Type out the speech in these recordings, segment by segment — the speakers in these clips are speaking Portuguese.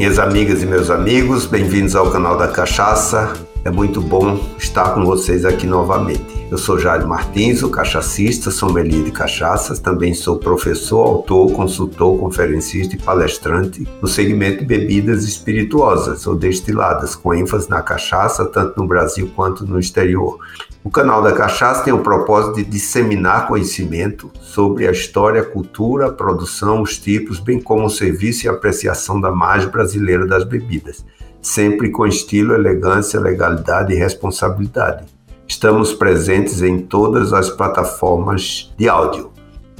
Minhas amigas e meus amigos, bem-vindos ao canal da Cachaça. É muito bom estar com vocês aqui novamente. Eu sou Jair Martins, o cachacista, sommelier de cachaças, também sou professor, autor, consultor, conferencista e palestrante no segmento de bebidas espirituosas ou destiladas, com ênfase na cachaça, tanto no Brasil quanto no exterior. O canal da Cachaça tem o propósito de disseminar conhecimento sobre a história, a cultura, a produção, os tipos, bem como o serviço e apreciação da margem brasileira das bebidas sempre com estilo, elegância, legalidade e responsabilidade. Estamos presentes em todas as plataformas de áudio.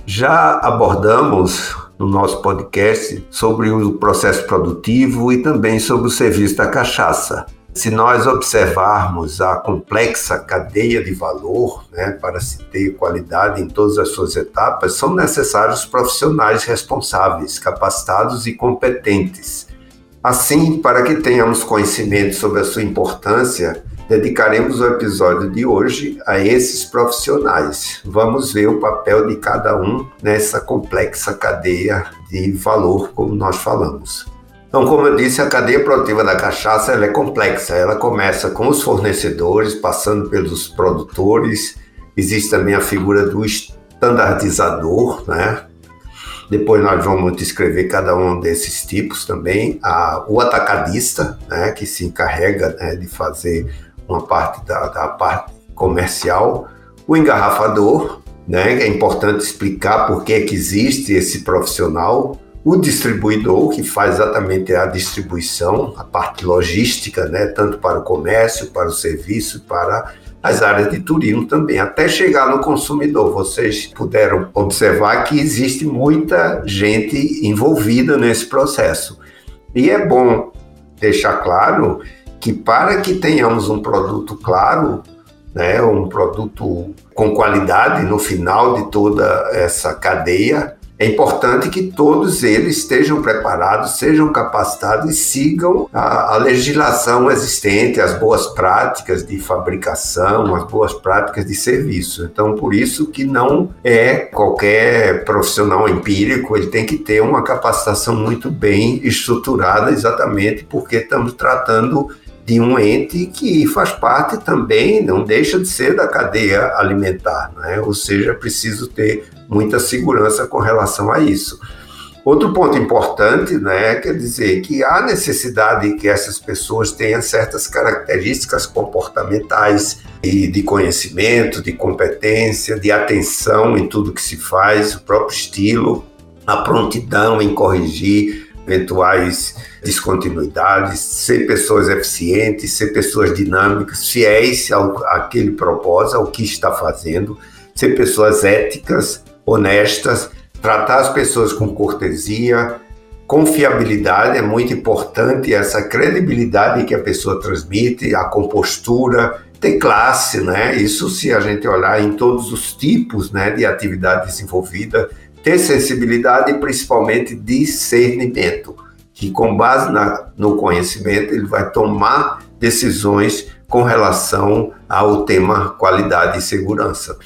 Já abordamos no nosso podcast sobre o processo produtivo e também sobre o serviço da cachaça. Se nós observarmos a complexa cadeia de valor, né, para se ter qualidade em todas as suas etapas, são necessários profissionais responsáveis, capacitados e competentes Assim, para que tenhamos conhecimento sobre a sua importância, dedicaremos o episódio de hoje a esses profissionais. Vamos ver o papel de cada um nessa complexa cadeia de valor, como nós falamos. Então, como eu disse, a cadeia produtiva da cachaça é complexa. Ela começa com os fornecedores, passando pelos produtores. Existe também a figura do standardizador, né? Depois nós vamos descrever cada um desses tipos também. A, o atacadista, né, que se encarrega né, de fazer uma parte da, da parte comercial. O engarrafador, né, é importante explicar por que, é que existe esse profissional. O distribuidor, que faz exatamente a distribuição, a parte logística, né, tanto para o comércio, para o serviço, para as áreas de turismo também, até chegar no consumidor. Vocês puderam observar que existe muita gente envolvida nesse processo. E é bom deixar claro que para que tenhamos um produto claro, né, um produto com qualidade no final de toda essa cadeia, é importante que todos eles estejam preparados, sejam capacitados e sigam a, a, legislação existente, as boas práticas de fabricação, as boas práticas de serviço. Então, por isso que não é qualquer profissional empírico, ele tem que ter uma capacitação muito bem estruturada, exatamente porque estamos tratando de um ente que faz parte também, não deixa de ser da cadeia alimentar, né? ou seja, preciso ter muita segurança com relação a isso. Outro ponto importante, né, quer dizer que há necessidade que essas pessoas tenham certas características comportamentais e de conhecimento, de competência, de atenção em tudo que se faz, o próprio estilo, a prontidão em corrigir eventuais descontinuidades, ser pessoas eficientes, ser pessoas dinâmicas, fiéis ao, àquele propósito, ao que está fazendo, ser pessoas éticas, honestas, tratar as pessoas com cortesia, confiabilidade é muito importante, essa credibilidade que a pessoa transmite, a compostura, ter classe, né? Isso se a gente olhar em todos os tipos, né, de atividade desenvolvida, ter sensibilidade e principalmente discernimento, que com base na, no conhecimento ele vai tomar decisões com relação ao tema qualidade e segurança.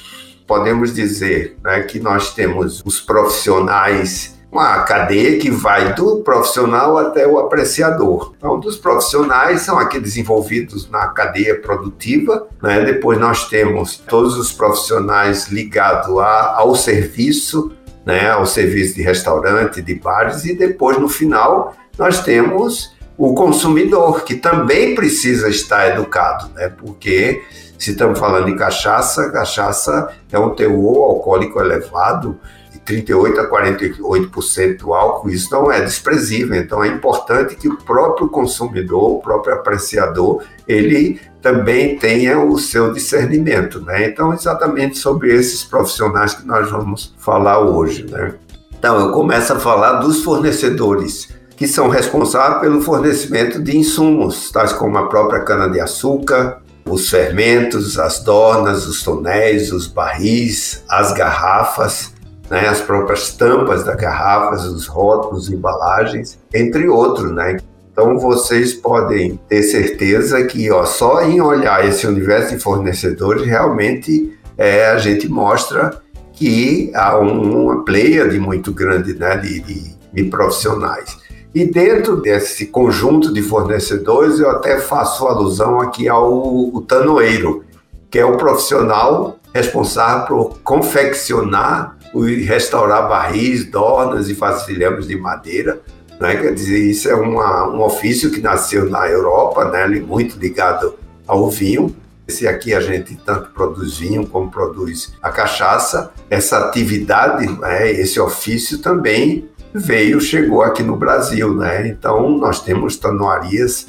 Podemos dizer né, que nós temos os profissionais uma cadeia que vai do profissional até o apreciador. Então, dos profissionais são aqueles envolvidos na cadeia produtiva, né? depois nós temos todos os profissionais ligados ao serviço, né, ao serviço de restaurante, de bares, e depois, no final, nós temos o consumidor, que também precisa estar educado, né, porque se estamos falando de cachaça, cachaça é um teor alcoólico elevado, 38 a 48% do álcool, isso não é desprezível. Então é importante que o próprio consumidor, o próprio apreciador, ele também tenha o seu discernimento, né? Então exatamente sobre esses profissionais que nós vamos falar hoje, né? Então eu começo a falar dos fornecedores que são responsáveis pelo fornecimento de insumos, tais como a própria cana de açúcar, os fermentos, as dornas, os tonéis, os barris, as garrafas, né, as próprias tampas das garrafas, os rótulos, embalagens, entre outros, né? Então vocês podem ter certeza que ó, só em olhar esse universo de fornecedores realmente é, a gente mostra que há uma pleia de muito grande né, de, de, de profissionais. E dentro desse conjunto de fornecedores, eu até faço alusão aqui ao tanoeiro, que é o profissional responsável por confeccionar restaurar barris, dornas e vasilhames de madeira. Né? Quer dizer, isso é uma, um ofício que nasceu na Europa, né? muito ligado ao vinho. Se aqui a gente tanto produz vinho como produz a cachaça, essa atividade, né? esse ofício também veio, chegou aqui no Brasil, né? Então nós temos tanoarias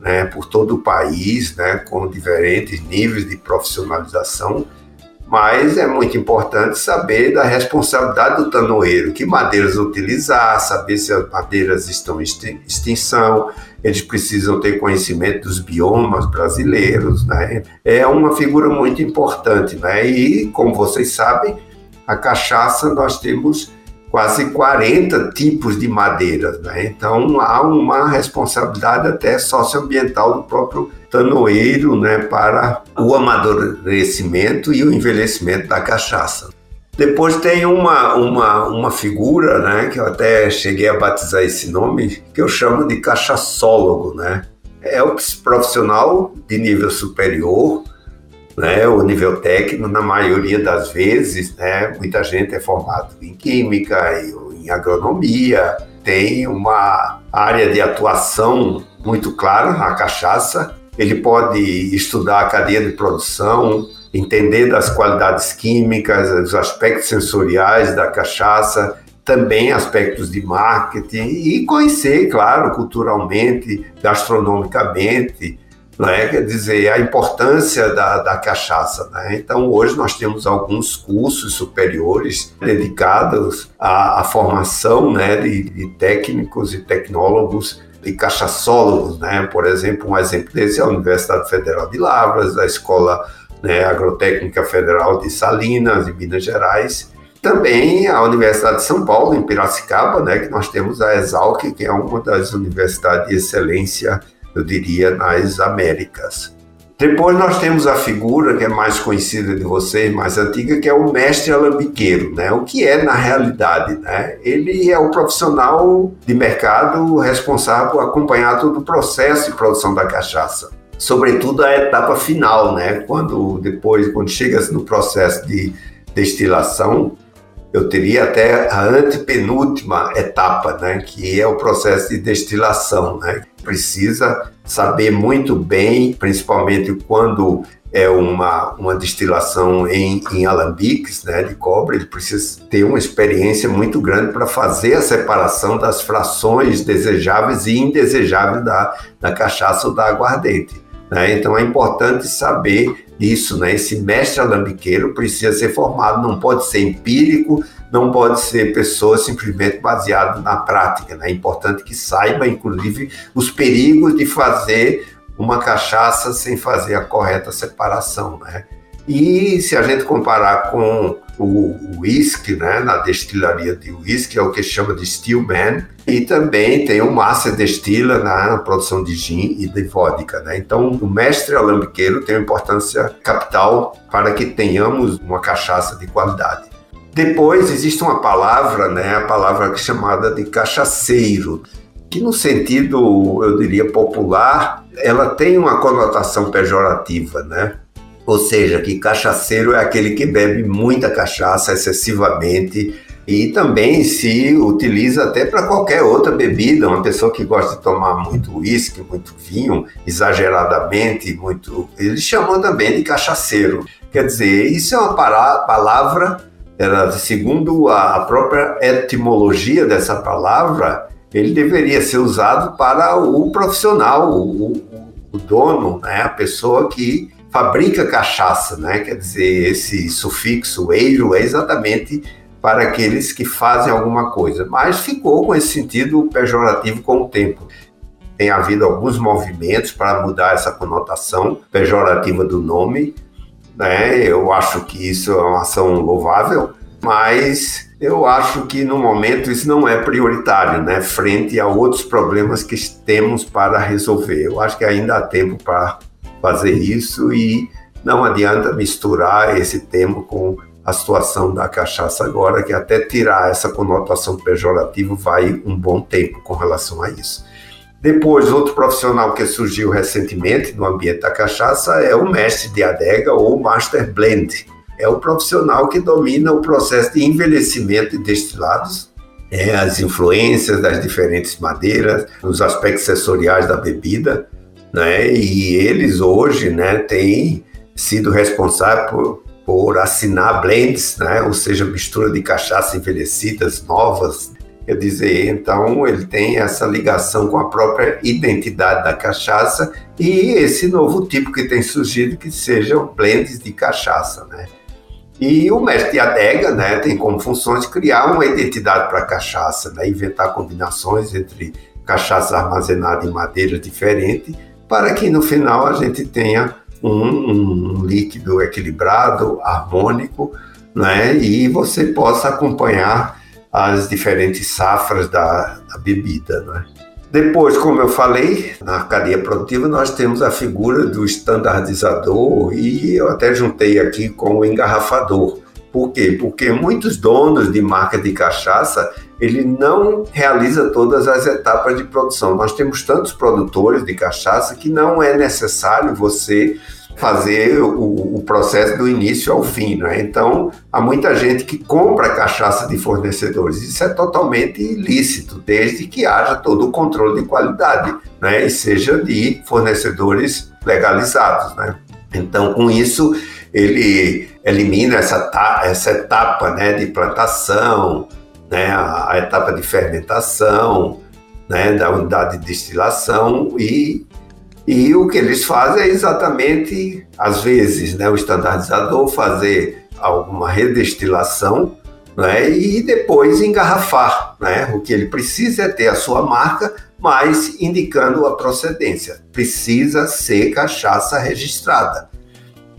né, por todo o país, né, com diferentes níveis de profissionalização, mas é muito importante saber da responsabilidade do tanoeiro, que madeiras utilizar, saber se as madeiras estão em extinção, eles precisam ter conhecimento dos biomas brasileiros, né? É uma figura muito importante, né? E como vocês sabem, a cachaça nós temos quase 40 tipos de madeiras. Né? Então há uma responsabilidade até socioambiental do próprio tanoeiro né, para o amadurecimento e o envelhecimento da cachaça. Depois tem uma, uma, uma figura, né, que eu até cheguei a batizar esse nome, que eu chamo de cachaçólogo. Né? É o profissional de nível superior né, o nível técnico, na maioria das vezes, né, muita gente é formado em química, em agronomia, tem uma área de atuação muito clara na cachaça. Ele pode estudar a cadeia de produção, entender das qualidades químicas, os aspectos sensoriais da cachaça, também aspectos de marketing e conhecer, claro, culturalmente, gastronomicamente, é? quer dizer, a importância da, da cachaça. Né? Então, hoje nós temos alguns cursos superiores dedicados à, à formação né, de, de, técnicos e tecnólogos e cachaçólogos. Né? Por exemplo, um exemplo desse é a Universidade Federal de Lavras, a Escola né, Agrotécnica Federal de Salinas, em Minas Gerais, também a Universidade de São Paulo, em Piracicaba, né, que nós temos a Exalc, que é uma das universidades de excelência eu diria, nas Américas. Depois nós temos a figura que é mais conhecida de vocês, mais antiga, que é o mestre alambiqueiro, né? O que é na realidade, né? Ele é o profissional de mercado responsável por acompanhar todo o processo de produção da cachaça, sobretudo a etapa final, né? Quando depois, quando chega no processo de destilação, eu teria até a antepenúltima etapa, né, que é o processo de destilação, né? Precisa saber muito bem, principalmente quando é uma, uma destilação em, em alambiques né, de cobre, ele precisa ter uma experiência muito grande para fazer a separação das frações desejáveis e indesejáveis da, da cachaça ou da aguardente. Né? Então é importante saber isso, né? Esse mestre alambiqueiro precisa ser formado, não pode ser empírico, não pode ser pessoa simplesmente baseada na prática, né? É importante que saiba, inclusive, os perigos de fazer uma cachaça sem fazer a correta separação, né? E se a gente comparar com o whisky, né, na destilaria de whisky, é o que chama de Stillman, e também tem o Master Destila na produção de gin e de vodka. Né? Então, o mestre alambiqueiro tem uma importância capital para que tenhamos uma cachaça de qualidade. Depois existe uma palavra, né, a palavra chamada de cachaceiro, que no sentido, eu diria, popular, ela tem uma conotação pejorativa, né? Ou seja, que cachaceiro é aquele que bebe muita cachaça excessivamente e também se utiliza até para qualquer outra bebida. Uma pessoa que gosta de tomar muito uísque, muito vinho, exageradamente, muito. Eles chamam também de cachaceiro. Quer dizer, isso é uma palavra, ela, segundo a própria etimologia dessa palavra, ele deveria ser usado para o profissional, o, o dono, né? a pessoa que fabrica cachaça, né? Quer dizer, esse sufixo eiro é exatamente para aqueles que fazem alguma coisa, mas ficou com esse sentido pejorativo com o tempo. Tem havido alguns movimentos para mudar essa conotação pejorativa do nome, né? Eu acho que isso é uma ação louvável, mas eu acho que no momento isso não é prioritário, né? Frente a outros problemas que temos para resolver. Eu acho que ainda há tempo para fazer isso e não adianta misturar esse tema com a situação da cachaça agora, que até tirar essa conotação pejorativa vai um bom tempo com relação a isso. Depois, outro profissional que surgiu recentemente no ambiente da cachaça é o mestre de adega ou master blend. É o profissional que domina o processo de envelhecimento de destilados, é, as influências das diferentes madeiras, os aspectos sensoriais da bebida, né? E eles hoje, né, têm sido responsáveis por, por assinar blends, né? Ou seja, mistura de cachaça envelhecidas novas, Quer dizer, então ele tem essa ligação com a própria identidade da cachaça e esse novo tipo que tem surgido que sejam blends de cachaça, né? E o mestre de adega, né, tem como funções criar uma identidade para a cachaça, né, inventar combinações entre cachaças armazenadas em madeiras diferentes, para que no final a gente tenha um, um líquido equilibrado, harmônico, né, e você possa acompanhar as diferentes safras da, da bebida. Né? Depois, como eu falei, na cadeia produtiva nós temos a figura do estandardizador e eu até juntei aqui com o engarrafador. Por quê? Porque muitos donos de marca de cachaça, ele não realiza todas as etapas de produção. Nós temos tantos produtores de cachaça que não é necessário você fazer o, o, processo do início ao fim. Né? Então, há muita gente que compra cachaça de fornecedores. Isso é totalmente ilícito, desde que haja todo o controle de qualidade né? e seja de fornecedores legalizados. Né? Então, com isso, ele elimina essa, essa etapa né, de plantação, né, a, a etapa de fermentação, né, da unidade de destilação e e o que eles fazem é exatamente, às vezes, né, o estandardizador fazer alguma redestilação né, e depois engarrafar. Né? O que ele precisa é ter a sua marca, mas indicando a procedência. Precisa ser cachaça registrada.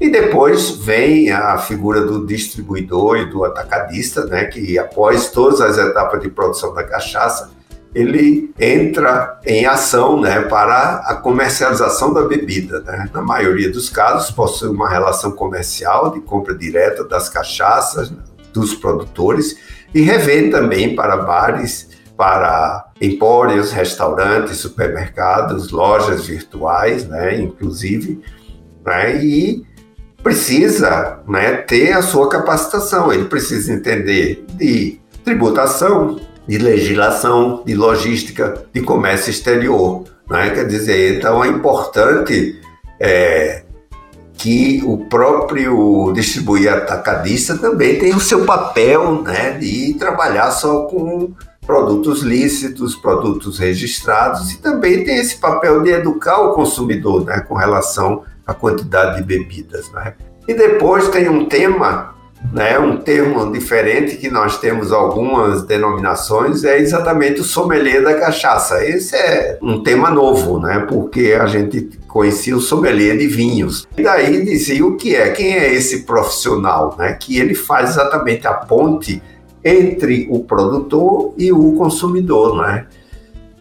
E depois vem a figura do distribuidor e do atacadista, né, que após todas as etapas de produção da cachaça, ele entra em ação né, para a comercialização da bebida. Né? Na maioria dos casos, possui uma relação comercial de compra direta das cachaças dos produtores e revende também para bares, para empórios, restaurantes, supermercados, lojas virtuais, né, inclusive, né, e precisa né, ter a sua capacitação, ele precisa entender de tributação, de legislação, de logística, de comércio exterior. Né? Quer dizer, então é importante é, que o próprio distribuidor atacadista também tenha o seu papel né, de trabalhar só com produtos lícitos, produtos registrados e também tem esse papel de educar o consumidor né, com relação à quantidade de bebidas. Né? E depois tem um tema né, um termo diferente que nós temos algumas denominações é exatamente o sommelier da cachaça. Esse é um tema novo, né, porque a gente conhecia o sommelier de vinhos. E daí dizia o que é, quem é esse profissional, né, que ele faz exatamente a ponte entre o produtor e o consumidor, né?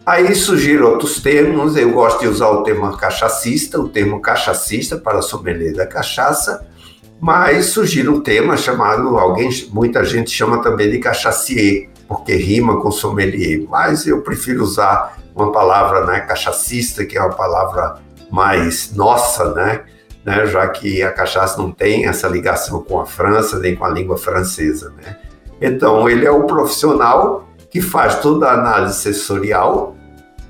Aí surgiram outros termos, eu gosto de usar o termo cachacista, o termo cachacista para sommelier da cachaça, mas surgiu um tema chamado, alguém, muita gente chama também de cachacier, porque rima com sommelier, mas eu prefiro usar uma palavra, né, cachacista, que é uma palavra mais nossa, né, né, já que a cachaça não tem essa ligação com a França nem com a língua francesa, né. Então, ele é o profissional que faz toda a análise sensorial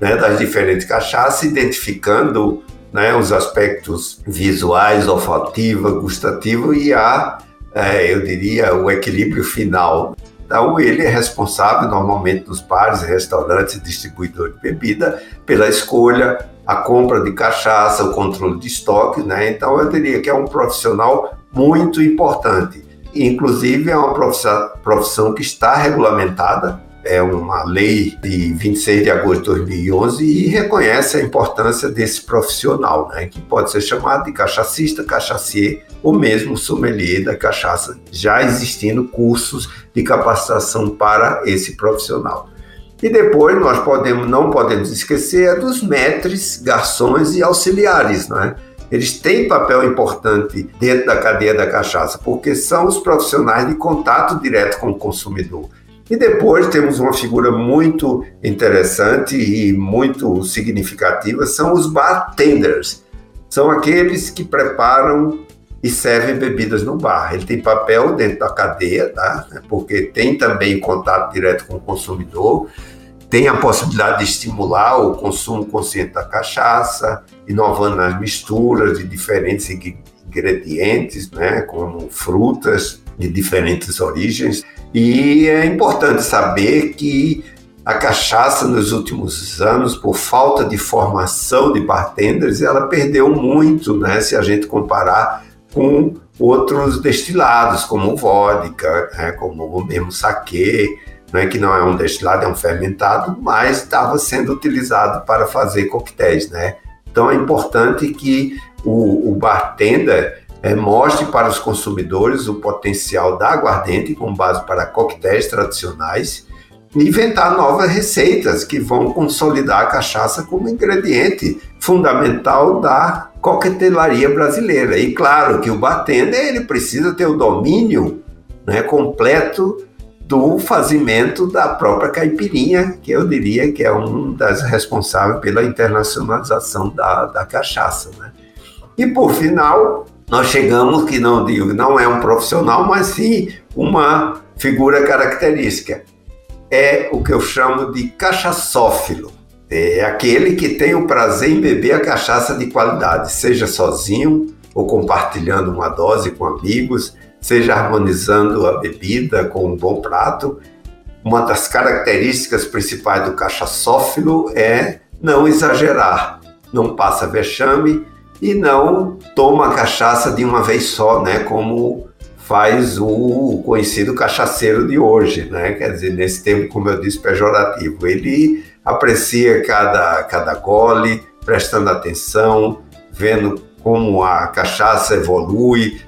né, das diferentes cachaças, identificando né, os aspectos visuais, olfativa, gustativo e a, é, eu diria, o equilíbrio final. Então, ele é responsável, normalmente, nos bares, restaurantes distribuidores de bebida, pela escolha, a compra de cachaça, o controle de estoque. Né? Então, eu diria que é um profissional muito importante. Inclusive, é uma profissão que está regulamentada é uma lei de 26 de agosto de 2011 e reconhece a importância desse profissional, né, que pode ser chamado de cachacista, cachacier ou mesmo sommelier da cachaça, já existindo cursos de capacitação para esse profissional. E depois nós podemos, não podemos esquecer é dos maîtres, garçons e auxiliares, né? eles têm papel importante dentro da cadeia da cachaça, porque são os profissionais de contato direto com o consumidor. E depois temos uma figura muito interessante e muito significativa, são os bartenders. São aqueles que preparam e servem bebidas no bar. Ele tem papel dentro da cadeia, tá? porque tem também contato direto com o consumidor, tem a possibilidade de estimular o consumo consciente da cachaça, inovando nas misturas de diferentes ingredientes, né, como frutas de diferentes origens. E é importante saber que a cachaça nos últimos anos, por falta de formação de bartenders, ela perdeu muito, né, se a gente comparar com outros destilados, como vodka, né, como o mesmo saquê, né, que não é um destilado, é um fermentado, mas estava sendo utilizado para fazer coquetéis. Né? Então é importante que o, o bartender é, mostre para os consumidores o potencial da aguardente com base para coquetéis tradicionais e inventar novas receitas que vão consolidar a cachaça como ingrediente fundamental da coquetelaria brasileira. E claro que o bartender ele precisa ter o domínio né, completo do fazimento da própria caipirinha, que eu diria que é um das responsáveis pela internacionalização da, da cachaça. Né? E por final, nós chegamos que não digo, não é um profissional, mas sim uma figura característica. É o que eu chamo de cachaçófilo. É aquele que tem o prazer em beber a cachaça de qualidade, seja sozinho ou compartilhando uma dose com amigos, seja harmonizando a bebida com um bom prato. Uma das características principais do cachaçófilo é não exagerar, não passa vexame e não toma cachaça de uma vez só, né, como faz o conhecido cachaceiro de hoje, né? Quer dizer, nesse tempo, como eu disse, pejorativo. Ele aprecia cada, cada gole, prestando atenção, vendo como a cachaça evolui,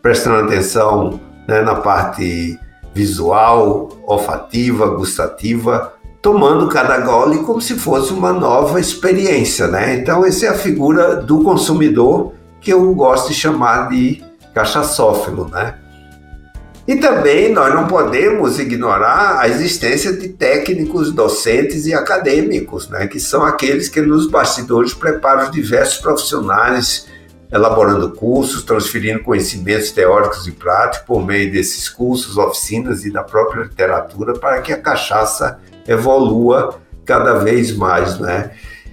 prestando atenção né, na parte visual, olfativa, gustativa, tomando cada gole como se fosse uma nova experiência, né? Então, essa é a figura do consumidor que eu gosto de chamar de cachaçófilo, né? E também nós não podemos ignorar a existência de técnicos, docentes e acadêmicos, né? Que são aqueles que nos bastidores preparam os diversos profissionais elaborando cursos, transferindo conhecimentos teóricos e práticos por meio desses cursos, oficinas e da própria literatura para que a cachaça evolua cada vez mais, né?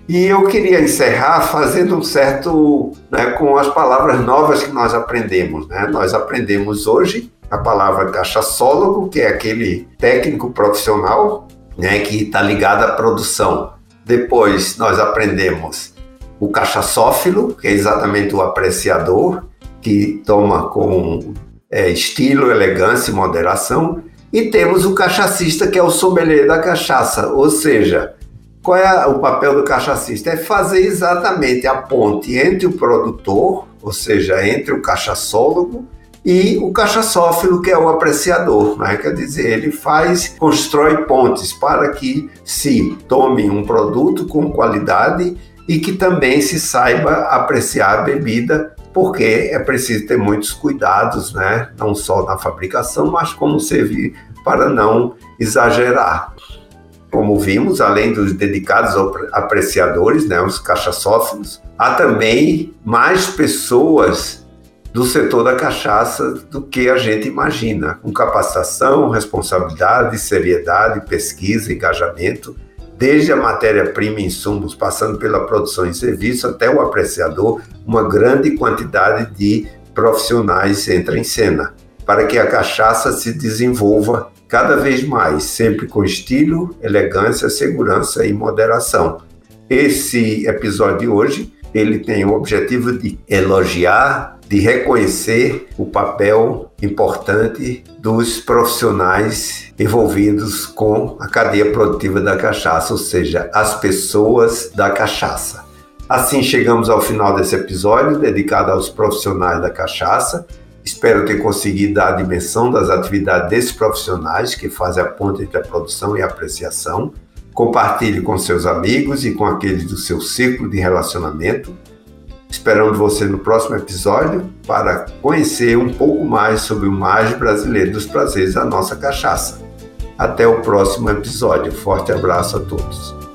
E eu queria encerrar fazendo um certo, né, com as palavras novas que nós aprendemos, né? Nós aprendemos hoje a palavra cachaçólogo, que é aquele técnico profissional, né, que está ligado à produção. Depois nós aprendemos o cachaçófilo, que é exatamente o apreciador, que toma com é, estilo, elegância e moderação, e temos o cachacista, que é o sommelier da cachaça, ou seja, qual é o papel do cachacista? É fazer exatamente a ponte entre o produtor, ou seja, entre o cachaçólogo, e o cachaçófilo, que é o apreciador, né? quer dizer, ele faz, constrói pontes para que se tome um produto com qualidade e que também se saiba apreciar a bebida, porque é preciso ter muitos cuidados, né? não só na fabricação, mas como servir para não exagerar. Como vimos, além dos dedicados apreciadores, né, os cachaçófilos, há também mais pessoas do setor da cachaça do que a gente imagina, com capacitação, responsabilidade, seriedade, pesquisa, engajamento desde a matéria-prima e insumos, passando pela produção e serviço até o apreciador, uma grande quantidade de profissionais entra em cena, para que a cachaça se desenvolva cada vez mais, sempre com estilo, elegância, segurança e moderação. Esse episódio de hoje, ele tem o objetivo de elogiar de reconhecer o papel importante dos profissionais envolvidos com a cadeia produtiva da cachaça, ou seja, as pessoas da cachaça. Assim chegamos ao final desse episódio dedicado aos profissionais da cachaça. Espero ter conseguido dar a dimensão das atividades desses profissionais que fazem a ponte entre a produção e a apreciação. Compartilhe com seus amigos e com aqueles do seu ciclo de relacionamento Esperando você no próximo episódio para conhecer um pouco mais sobre o mais brasileiro dos prazeres da nossa cachaça. Até o próximo episódio. Forte abraço a todos.